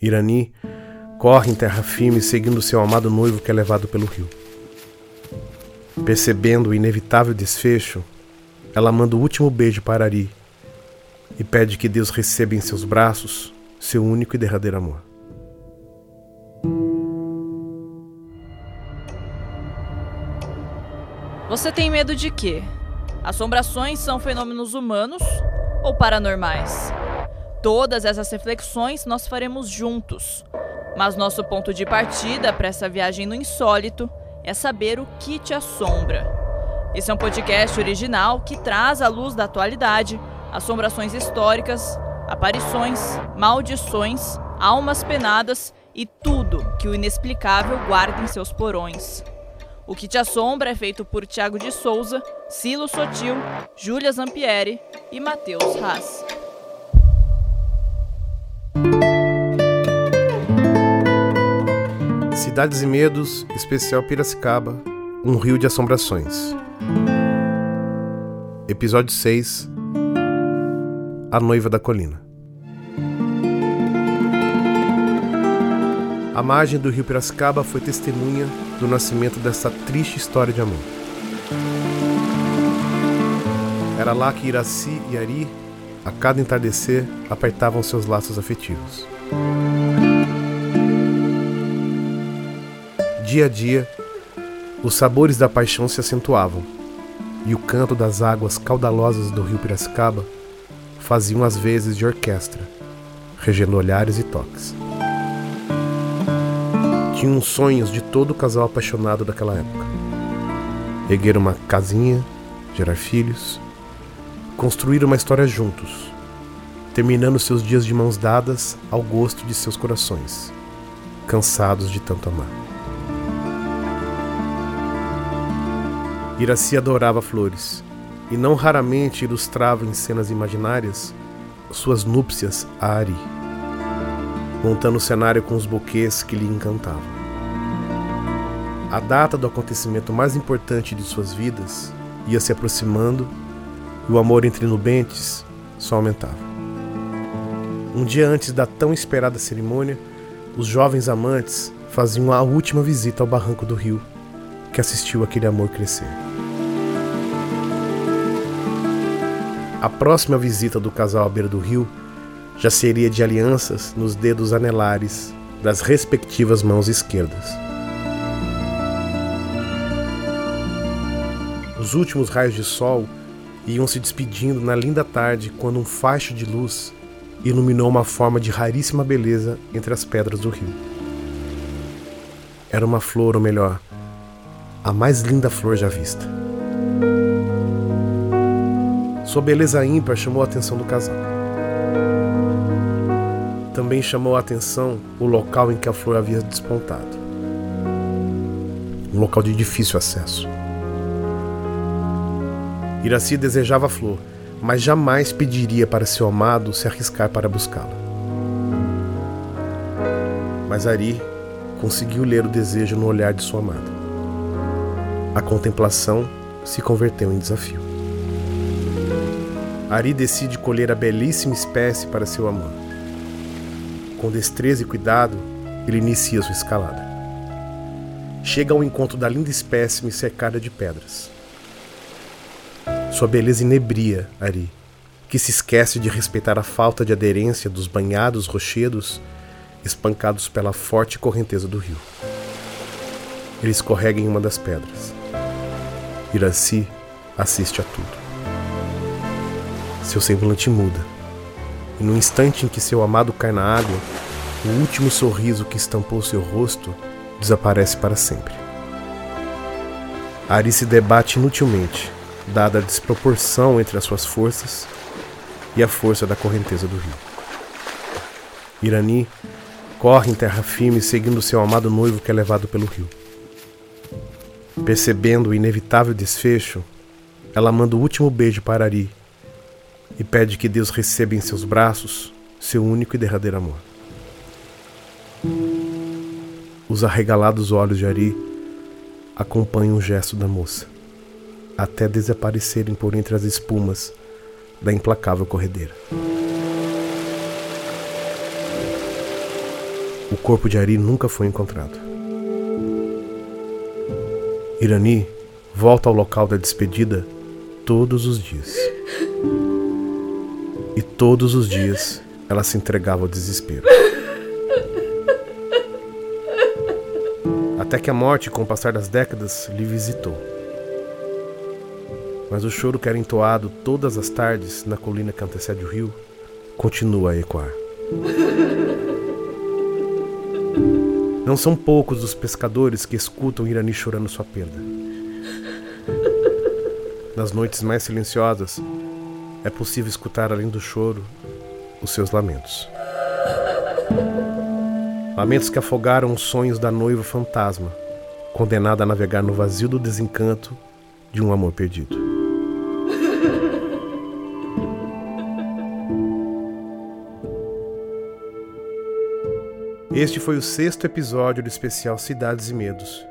Irani corre em terra firme seguindo seu amado noivo que é levado pelo rio. Percebendo o inevitável desfecho, ela manda o último beijo para Ari e pede que Deus receba em seus braços seu único e derradeiro amor. Você tem medo de quê? Assombrações são fenômenos humanos ou paranormais? Todas essas reflexões nós faremos juntos. Mas nosso ponto de partida para essa viagem no insólito é saber o que te assombra. Esse é um podcast original que traz à luz da atualidade assombrações históricas, aparições, maldições, almas penadas e tudo que o inexplicável guarda em seus porões. O que te assombra é feito por Tiago de Souza, Silo Sotil, Júlia Zampieri e Matheus Haas. Cidades e Medos, especial Piracicaba, um rio de assombrações. Episódio 6 A Noiva da Colina. A margem do rio Piracicaba foi testemunha do nascimento dessa triste história de amor. Era lá que Iraci e Ari, a cada entardecer, apertavam seus laços afetivos. Dia a dia, os sabores da paixão se acentuavam, e o canto das águas caudalosas do rio Piracicaba faziam às vezes de orquestra, regendo olhares e toques. Tinham sonhos de todo casal apaixonado daquela época. Erguer uma casinha, gerar filhos, construir uma história juntos, terminando seus dias de mãos dadas ao gosto de seus corações, cansados de tanto amar. Iraci adorava flores e não raramente ilustrava em cenas imaginárias suas núpcias a Ari, montando o cenário com os buquês que lhe encantavam. A data do acontecimento mais importante de suas vidas ia se aproximando e o amor entre nubentes só aumentava. Um dia antes da tão esperada cerimônia, os jovens amantes faziam a última visita ao barranco do rio que assistiu aquele amor crescer. A próxima visita do casal à beira do rio já seria de alianças nos dedos anelares das respectivas mãos esquerdas. Os últimos raios de sol iam se despedindo na linda tarde quando um facho de luz iluminou uma forma de raríssima beleza entre as pedras do rio. Era uma flor, ou melhor, a mais linda flor já vista. Sua beleza ímpar chamou a atenção do casal. Também chamou a atenção o local em que a flor havia despontado um local de difícil acesso. Iraci desejava a flor, mas jamais pediria para seu amado se arriscar para buscá-la. Mas Ari conseguiu ler o desejo no olhar de sua amada. A contemplação se converteu em desafio. Ari decide colher a belíssima espécie para seu amor. Com destreza e cuidado, ele inicia sua escalada. Chega ao encontro da linda espécime cercada de pedras. Sua beleza inebria Ari, que se esquece de respeitar a falta de aderência dos banhados rochedos espancados pela forte correnteza do rio. Ele escorrega em uma das pedras. Iraci assiste a tudo seu semblante muda. E no instante em que seu amado cai na água, o último sorriso que estampou seu rosto desaparece para sempre. Ari se debate inutilmente, dada a desproporção entre as suas forças e a força da correnteza do rio. Irani corre em terra firme seguindo seu amado noivo que é levado pelo rio. Percebendo o inevitável desfecho, ela manda o último beijo para Ari e pede que Deus receba em seus braços seu único e derradeiro amor. Os arregalados olhos de Ari acompanham o gesto da moça, até desaparecerem por entre as espumas da implacável corredeira. o corpo de Ari nunca foi encontrado. Irani volta ao local da despedida todos os dias. Todos os dias ela se entregava ao desespero. Até que a morte, com o passar das décadas, lhe visitou. Mas o choro que era entoado todas as tardes na colina que antecede o rio continua a ecoar. Não são poucos os pescadores que escutam Irani chorando sua perda. Nas noites mais silenciosas, é possível escutar além do choro os seus lamentos. Lamentos que afogaram os sonhos da noiva fantasma, condenada a navegar no vazio do desencanto de um amor perdido. Este foi o sexto episódio do especial Cidades e Medos.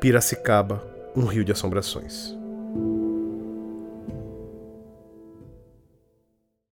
Piracicaba, um rio de assombrações.